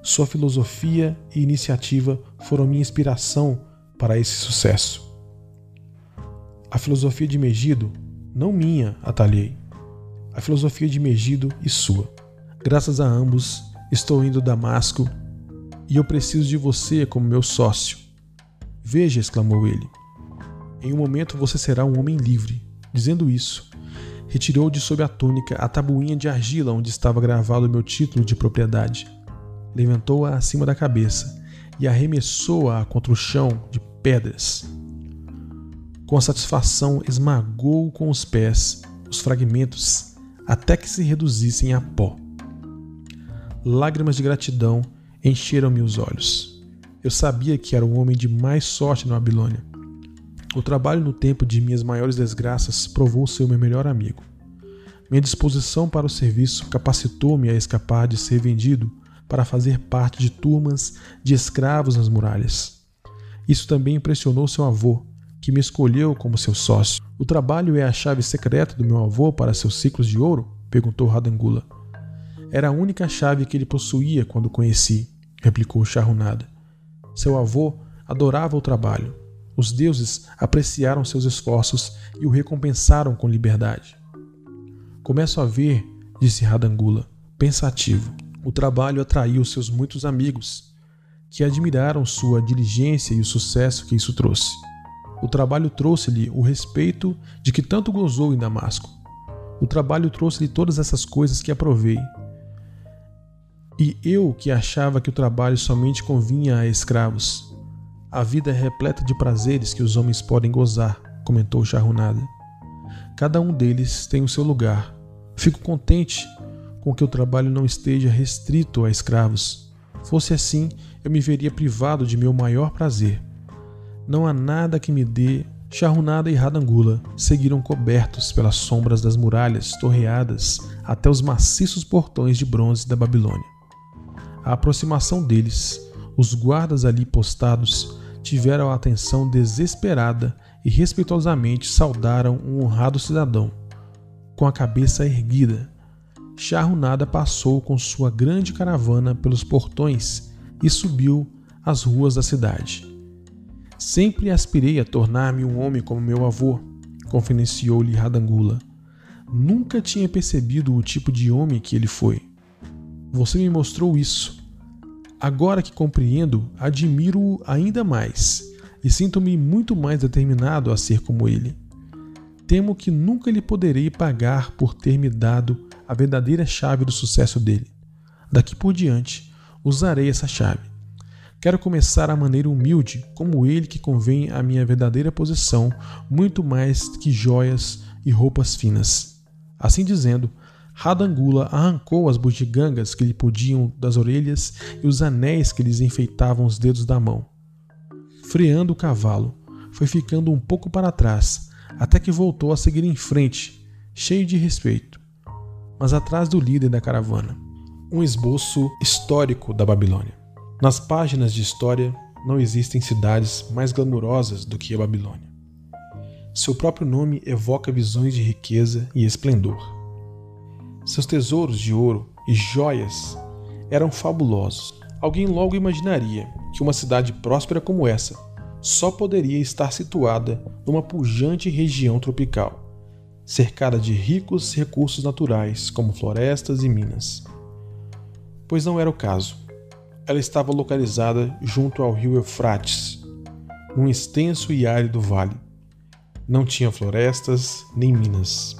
[SPEAKER 1] Sua filosofia e iniciativa foram minha inspiração para esse sucesso. A filosofia de Megido, não minha, atalhei. A filosofia de Megido e sua. Graças a ambos, estou indo a Damasco e eu preciso de você como meu sócio. Veja, exclamou ele. Em um momento você será um homem livre. Dizendo isso, retirou de sob a túnica a tabuinha de argila onde estava gravado o meu título de propriedade. Levantou-a acima da cabeça e arremessou-a contra o chão de pedras. Com satisfação, esmagou com os pés os fragmentos até que se reduzissem a pó. Lágrimas de gratidão encheram-me os olhos. Eu sabia que era o homem de mais sorte na Babilônia. O trabalho no tempo de minhas maiores desgraças provou ser o meu melhor amigo. Minha disposição para o serviço capacitou-me a escapar de ser vendido para fazer parte de turmas de escravos nas muralhas. Isso também impressionou seu avô, que me escolheu como seu sócio. O trabalho é a chave secreta do meu avô para seus ciclos de ouro? perguntou Radangula. Era a única chave que ele possuía quando o conheci, replicou Charrunada. Seu avô adorava o trabalho. Os deuses apreciaram seus esforços e o recompensaram com liberdade. Começo a ver, disse Radangula, pensativo. O trabalho atraiu seus muitos amigos, que admiraram sua diligência e o sucesso que isso trouxe. O trabalho trouxe-lhe o respeito de que tanto gozou em Damasco. O trabalho trouxe-lhe todas essas coisas que aprovei. E eu que achava que o trabalho somente convinha a escravos. A vida é repleta de prazeres que os homens podem gozar, comentou Charrunada. Cada um deles tem o seu lugar. Fico contente com que o trabalho não esteja restrito a escravos. Fosse assim, eu me veria privado de meu maior prazer. Não há nada que me dê. Charrunada e Radangula seguiram cobertos pelas sombras das muralhas torreadas até os maciços portões de bronze da Babilônia. A aproximação deles, os guardas ali postados, tiveram a atenção desesperada e respeitosamente saudaram um honrado cidadão. Com a cabeça erguida, Charrunada passou com sua grande caravana pelos portões e subiu as ruas da cidade. Sempre aspirei a tornar-me um homem como meu avô, confidenciou-lhe Radangula. Nunca tinha percebido o tipo de homem que ele foi. Você me mostrou isso. Agora que compreendo, admiro-o ainda mais e sinto-me muito mais determinado a ser como ele. Temo que nunca lhe poderei pagar por ter me dado a verdadeira chave do sucesso dele. Daqui por diante, usarei essa chave Quero começar a maneira humilde, como ele que convém à minha verdadeira posição, muito mais que joias e roupas finas. Assim dizendo, Radangula arrancou as bugigangas que lhe podiam das orelhas e os anéis que lhes enfeitavam os dedos da mão. Freando o cavalo, foi ficando um pouco para trás, até que voltou a seguir em frente, cheio de respeito, mas atrás do líder da caravana. Um esboço histórico da Babilônia. Nas páginas de história não existem cidades mais glamurosas do que a Babilônia. Seu próprio nome evoca visões de riqueza e esplendor. Seus tesouros de ouro e joias eram fabulosos. Alguém logo imaginaria que uma cidade próspera como essa só poderia estar situada numa pujante região tropical, cercada de ricos recursos naturais como florestas e minas. Pois não era o caso ela estava localizada junto ao rio Eufrates, num extenso e árido vale. Não tinha florestas nem minas,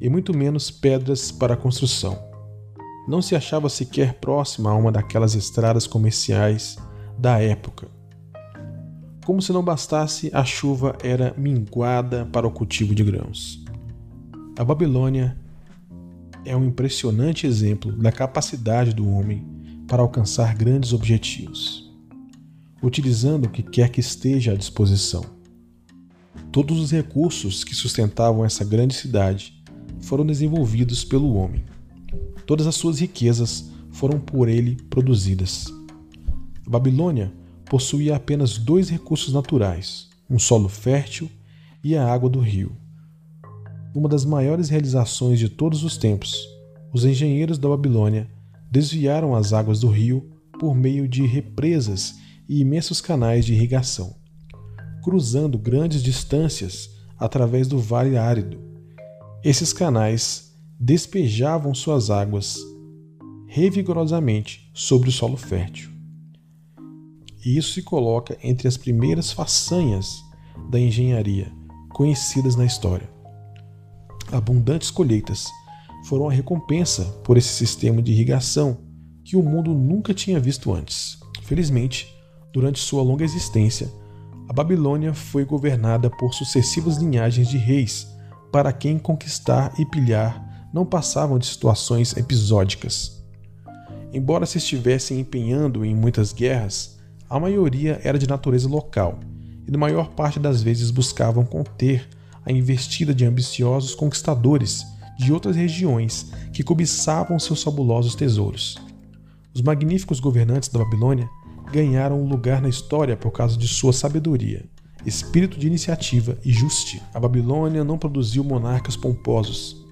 [SPEAKER 1] e muito menos pedras para construção. Não se achava sequer próxima a uma daquelas estradas comerciais da época. Como se não bastasse, a chuva era minguada para o cultivo de grãos. A Babilônia é um impressionante exemplo da capacidade do homem para alcançar grandes objetivos, utilizando o que quer que esteja à disposição. Todos os recursos que sustentavam essa grande cidade foram desenvolvidos pelo homem. Todas as suas riquezas foram por ele produzidas. A Babilônia possuía apenas dois recursos naturais: um solo fértil e a água do rio. Uma das maiores realizações de todos os tempos, os engenheiros da Babilônia desviaram as águas do rio por meio de represas e imensos canais de irrigação, cruzando grandes distâncias através do vale árido. Esses canais despejavam suas águas revigorosamente sobre o solo fértil. E isso se coloca entre as primeiras façanhas da engenharia conhecidas na história. Abundantes colheitas foram a recompensa por esse sistema de irrigação que o mundo nunca tinha visto antes. Felizmente, durante sua longa existência, a Babilônia foi governada por sucessivas linhagens de reis, para quem conquistar e pilhar não passavam de situações episódicas. Embora se estivessem empenhando em muitas guerras, a maioria era de natureza local e na maior parte das vezes buscavam conter a investida de ambiciosos conquistadores de outras regiões que cobiçavam seus fabulosos tesouros. Os magníficos governantes da Babilônia ganharam um lugar na história por causa de sua sabedoria, espírito de iniciativa e justiça. A Babilônia não produziu monarcas pomposos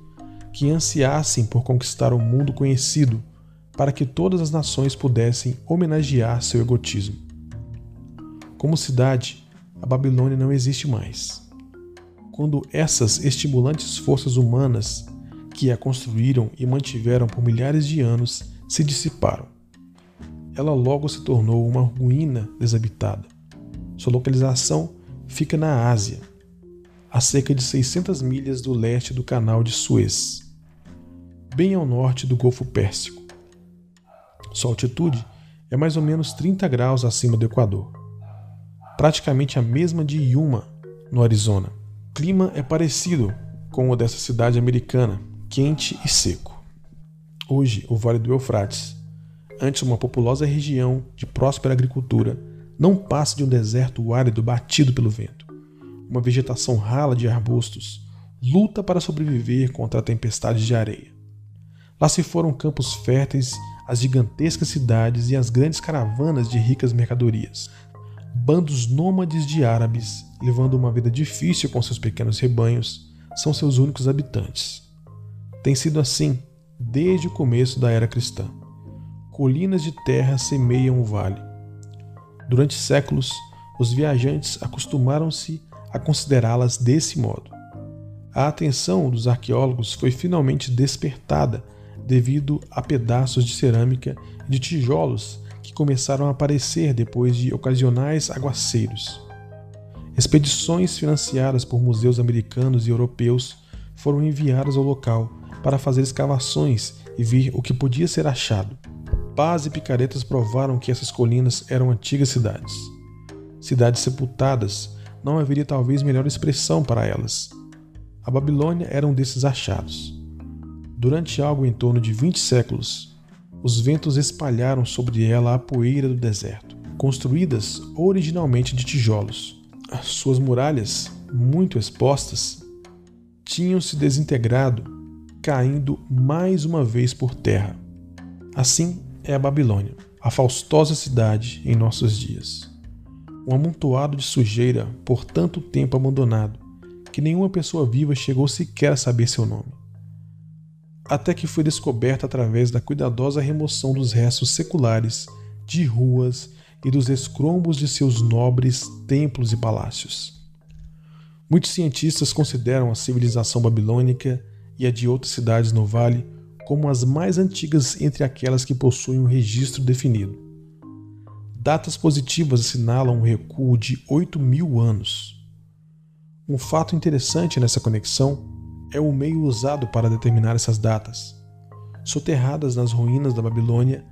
[SPEAKER 1] que ansiassem por conquistar o mundo conhecido, para que todas as nações pudessem homenagear seu egotismo. Como cidade, a Babilônia não existe mais. Quando essas estimulantes forças humanas que a construíram e mantiveram por milhares de anos se dissiparam, ela logo se tornou uma ruína desabitada. Sua localização fica na Ásia, a cerca de 600 milhas do leste do Canal de Suez, bem ao norte do Golfo Pérsico. Sua altitude é mais ou menos 30 graus acima do Equador, praticamente a mesma de Yuma, no Arizona. O clima é parecido com o dessa cidade americana, quente e seco. Hoje, o Vale do Eufrates, antes uma populosa região de próspera agricultura, não passa de um deserto árido batido pelo vento. Uma vegetação rala de arbustos luta para sobreviver contra a tempestade de areia. Lá se foram campos férteis as gigantescas cidades e as grandes caravanas de ricas mercadorias. Bandos nômades de árabes, levando uma vida difícil com seus pequenos rebanhos, são seus únicos habitantes. Tem sido assim desde o começo da era cristã. Colinas de terra semeiam o vale. Durante séculos, os viajantes acostumaram-se a considerá-las desse modo. A atenção dos arqueólogos foi finalmente despertada devido a pedaços de cerâmica e de tijolos começaram a aparecer depois de ocasionais aguaceiros. Expedições financiadas por museus americanos e europeus foram enviadas ao local para fazer escavações e ver o que podia ser achado. Paz e picaretas provaram que essas colinas eram antigas cidades. Cidades sepultadas, não haveria talvez melhor expressão para elas. A Babilônia era um desses achados. Durante algo em torno de 20 séculos, os ventos espalharam sobre ela a poeira do deserto, construídas originalmente de tijolos. As suas muralhas, muito expostas, tinham se desintegrado, caindo mais uma vez por terra. Assim é a Babilônia, a faustosa cidade em nossos dias. Um amontoado de sujeira por tanto tempo abandonado que nenhuma pessoa viva chegou sequer a saber seu nome até que foi descoberta através da cuidadosa remoção dos restos seculares de ruas e dos escrombos de seus nobres templos e palácios. Muitos cientistas consideram a civilização babilônica e a de outras cidades no vale como as mais antigas entre aquelas que possuem um registro definido. Datas positivas assinalam um recuo de 8 mil anos. Um fato interessante nessa conexão é o meio usado para determinar essas datas. Soterradas nas ruínas da Babilônia,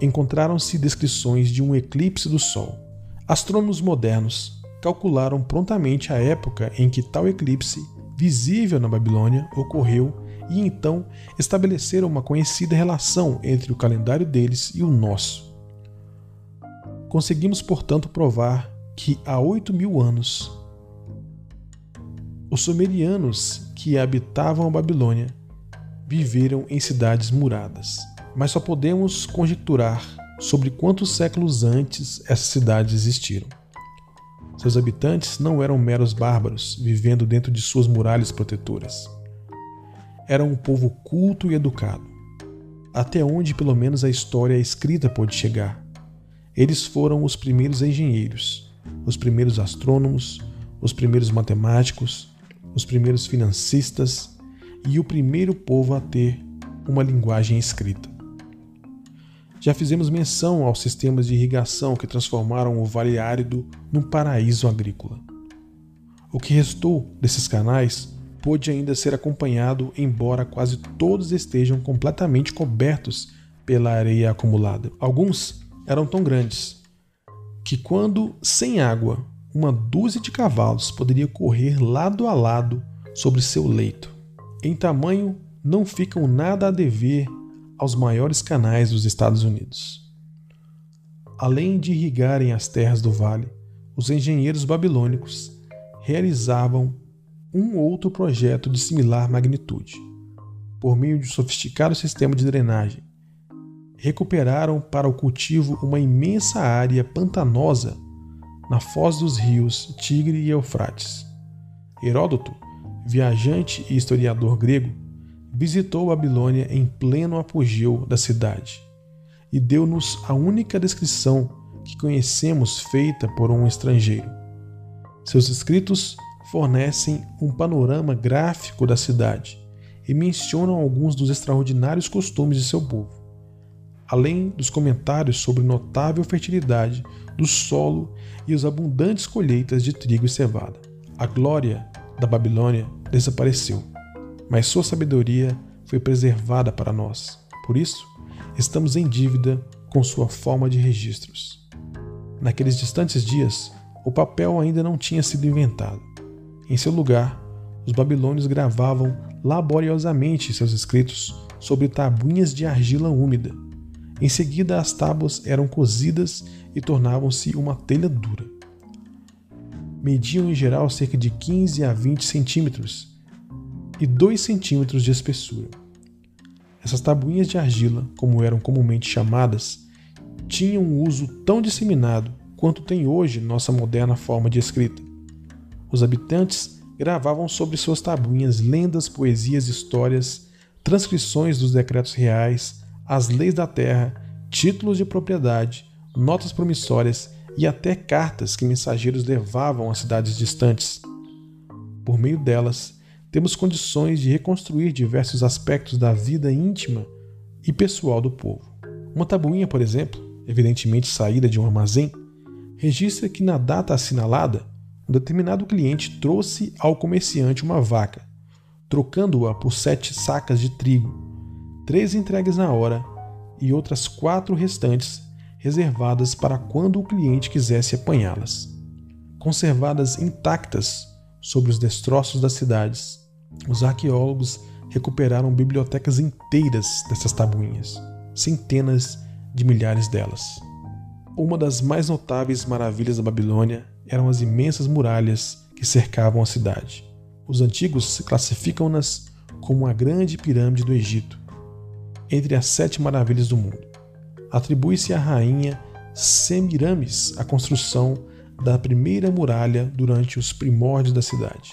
[SPEAKER 1] encontraram-se descrições de um eclipse do Sol. Astrônomos modernos calcularam prontamente a época em que tal eclipse, visível na Babilônia, ocorreu e então estabeleceram uma conhecida relação entre o calendário deles e o nosso. Conseguimos, portanto, provar que há 8 mil anos os sumerianos que habitavam a Babilônia viveram em cidades muradas, mas só podemos conjecturar sobre quantos séculos antes essas cidades existiram. Seus habitantes não eram meros bárbaros vivendo dentro de suas muralhas protetoras. Eram um povo culto e educado, até onde pelo menos a história escrita pôde chegar. Eles foram os primeiros engenheiros, os primeiros astrônomos, os primeiros matemáticos, os primeiros financistas e o primeiro povo a ter uma linguagem escrita. Já fizemos menção aos sistemas de irrigação que transformaram o Vale Árido num paraíso agrícola. O que restou desses canais pôde ainda ser acompanhado, embora quase todos estejam completamente cobertos pela areia acumulada. Alguns eram tão grandes que, quando sem água uma dúzia de cavalos poderia correr lado a lado sobre seu leito. Em tamanho, não ficam nada a dever aos maiores canais dos Estados Unidos. Além de irrigarem as terras do vale, os engenheiros babilônicos realizavam um outro projeto de similar magnitude. Por meio de um sofisticado sistema de drenagem, recuperaram para o cultivo uma imensa área pantanosa na foz dos rios Tigre e Eufrates. Heródoto, viajante e historiador grego, visitou Babilônia em pleno apogeu da cidade e deu-nos a única descrição que conhecemos feita por um estrangeiro. Seus escritos fornecem um panorama gráfico da cidade e mencionam alguns dos extraordinários costumes de seu povo, além dos comentários sobre notável fertilidade do solo e as abundantes colheitas de trigo e cevada. A glória da Babilônia desapareceu, mas sua sabedoria foi preservada para nós. Por isso, estamos em dívida com sua forma de registros. Naqueles distantes dias, o papel ainda não tinha sido inventado. Em seu lugar, os babilônios gravavam laboriosamente seus escritos sobre tabuinhas de argila úmida. Em seguida, as tábuas eram cozidas e tornavam-se uma telha dura. Mediam em geral cerca de 15 a 20 centímetros e 2 centímetros de espessura. Essas tabuinhas de argila, como eram comumente chamadas, tinham um uso tão disseminado quanto tem hoje nossa moderna forma de escrita. Os habitantes gravavam sobre suas tabuinhas lendas, poesias, histórias, transcrições dos decretos reais, as leis da terra, títulos de propriedade, notas promissórias e até cartas que mensageiros levavam a cidades distantes. Por meio delas, temos condições de reconstruir diversos aspectos da vida íntima e pessoal do povo. Uma tabuinha, por exemplo, evidentemente saída de um armazém, registra que na data assinalada, um determinado cliente trouxe ao comerciante uma vaca, trocando-a por sete sacas de trigo, três entregues na hora e outras quatro restantes reservadas para quando o cliente quisesse apanhá-las. Conservadas intactas sobre os destroços das cidades, os arqueólogos recuperaram bibliotecas inteiras dessas tabuinhas, centenas de milhares delas. Uma das mais notáveis maravilhas da Babilônia eram as imensas muralhas que cercavam a cidade. Os antigos classificam-nas como a grande pirâmide do Egito, entre as sete maravilhas do mundo. Atribui-se à rainha Semiramis a construção da primeira muralha durante os primórdios da cidade.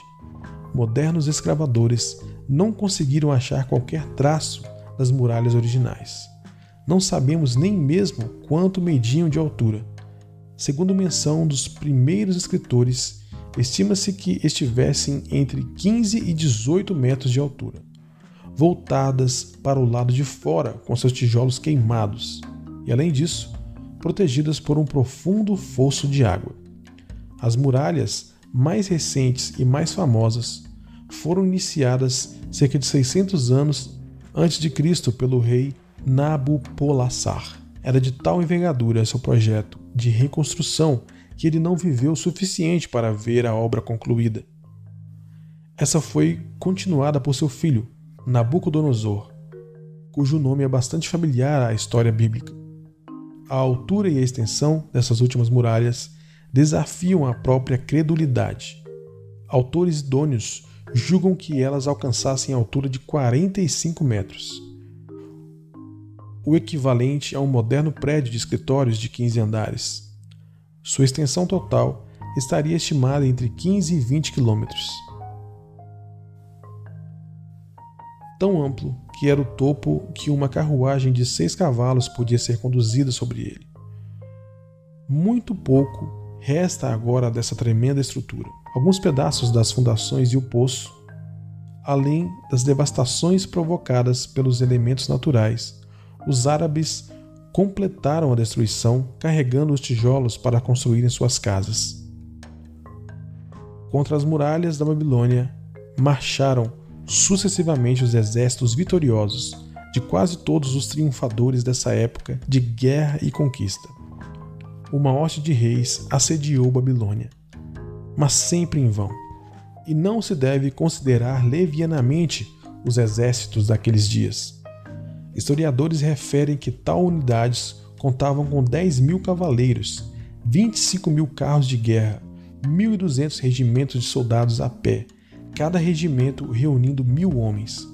[SPEAKER 1] Modernos escravadores não conseguiram achar qualquer traço das muralhas originais. Não sabemos nem mesmo quanto mediam de altura. Segundo menção dos primeiros escritores, estima-se que estivessem entre 15 e 18 metros de altura, voltadas para o lado de fora com seus tijolos queimados, e além disso, protegidas por um profundo fosso de água. As muralhas mais recentes e mais famosas foram iniciadas cerca de 600 anos antes de Cristo pelo rei Nabopolassar. Era de tal envergadura seu projeto de reconstrução que ele não viveu o suficiente para ver a obra concluída. Essa foi continuada por seu filho, Nabucodonosor, cujo nome é bastante familiar à história bíblica. A altura e a extensão dessas últimas muralhas desafiam a própria credulidade. Autores idôneos julgam que elas alcançassem a altura de 45 metros o equivalente a um moderno prédio de escritórios de 15 andares. Sua extensão total estaria estimada entre 15 e 20 quilômetros. Tão amplo que era o topo que uma carruagem de seis cavalos podia ser conduzida sobre ele. Muito pouco resta agora dessa tremenda estrutura. Alguns pedaços das fundações e o poço, além das devastações provocadas pelos elementos naturais, os árabes completaram a destruição carregando os tijolos para construírem suas casas. Contra as muralhas da Babilônia marcharam sucessivamente os exércitos vitoriosos de quase todos os triunfadores dessa época de guerra e conquista. Uma hoste de reis assediou Babilônia, mas sempre em vão. E não se deve considerar levianamente os exércitos daqueles dias. Historiadores referem que tal unidades contavam com 10 mil cavaleiros, 25 mil carros de guerra, 1.200 regimentos de soldados a pé, cada regimento reunindo mil homens.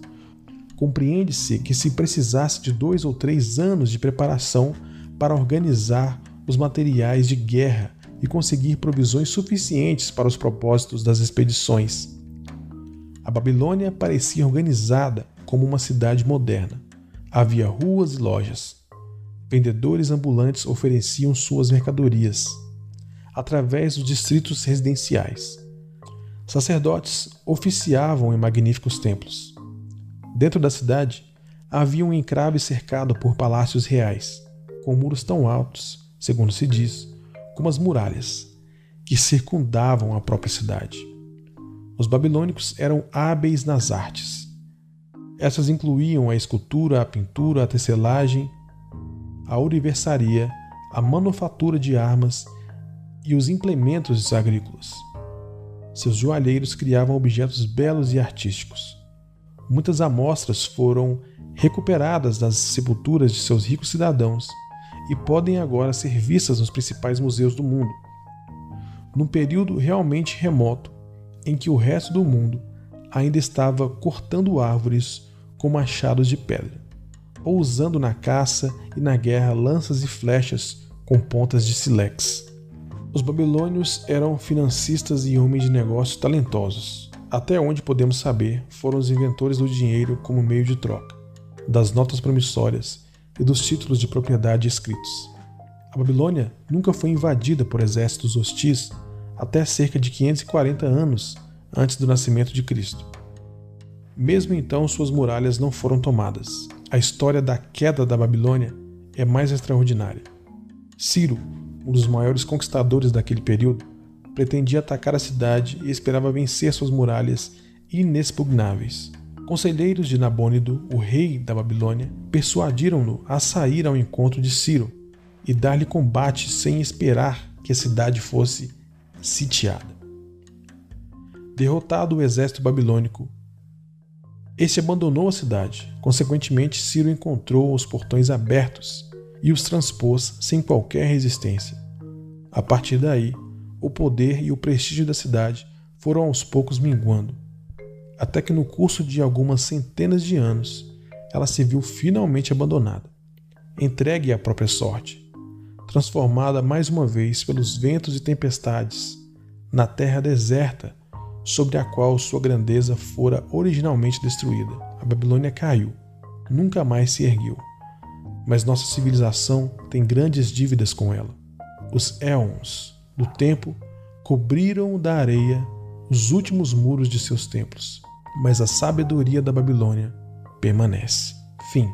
[SPEAKER 1] Compreende-se que se precisasse de dois ou três anos de preparação para organizar os materiais de guerra e conseguir provisões suficientes para os propósitos das expedições. A Babilônia parecia organizada como uma cidade moderna. Havia ruas e lojas. vendedores ambulantes ofereciam suas mercadorias através dos distritos residenciais. Sacerdotes oficiavam em magníficos templos. Dentro da cidade havia um encrave cercado por palácios reais, com muros tão altos, segundo se diz, como as muralhas, que circundavam a própria cidade. Os babilônicos eram hábeis nas artes. Essas incluíam a escultura, a pintura, a tecelagem, a universaria, a manufatura de armas e os implementos agrícolas. Seus joalheiros criavam objetos belos e artísticos. Muitas amostras foram recuperadas das sepulturas de seus ricos cidadãos e podem agora ser vistas nos principais museus do mundo. Num período realmente remoto, em que o resto do mundo ainda estava cortando árvores com machados de pedra, ou usando na caça e na guerra lanças e flechas com pontas de silex. Os babilônios eram financistas e homens de negócios talentosos. Até onde podemos saber, foram os inventores do dinheiro como meio de troca, das notas promissórias e dos títulos de propriedade escritos. A Babilônia nunca foi invadida por exércitos hostis até cerca de 540 anos antes do nascimento de Cristo. Mesmo então, suas muralhas não foram tomadas. A história da queda da Babilônia é mais extraordinária. Ciro, um dos maiores conquistadores daquele período, pretendia atacar a cidade e esperava vencer suas muralhas inexpugnáveis. Conselheiros de Nabônido, o rei da Babilônia, persuadiram-no a sair ao encontro de Ciro e dar-lhe combate sem esperar que a cidade fosse sitiada. Derrotado o exército babilônico, este abandonou a cidade. Consequentemente, Ciro encontrou os portões abertos e os transpôs sem qualquer resistência. A partir daí, o poder e o prestígio da cidade foram aos poucos minguando, até que no curso de algumas centenas de anos ela se viu finalmente abandonada, entregue à própria sorte, transformada mais uma vez pelos ventos e tempestades na terra deserta sobre a qual sua grandeza fora originalmente destruída. A Babilônia caiu, nunca mais se ergueu mas nossa civilização tem grandes dívidas com ela. Os éons do tempo cobriram da areia os últimos muros de seus templos, mas a sabedoria da Babilônia permanece. Fim.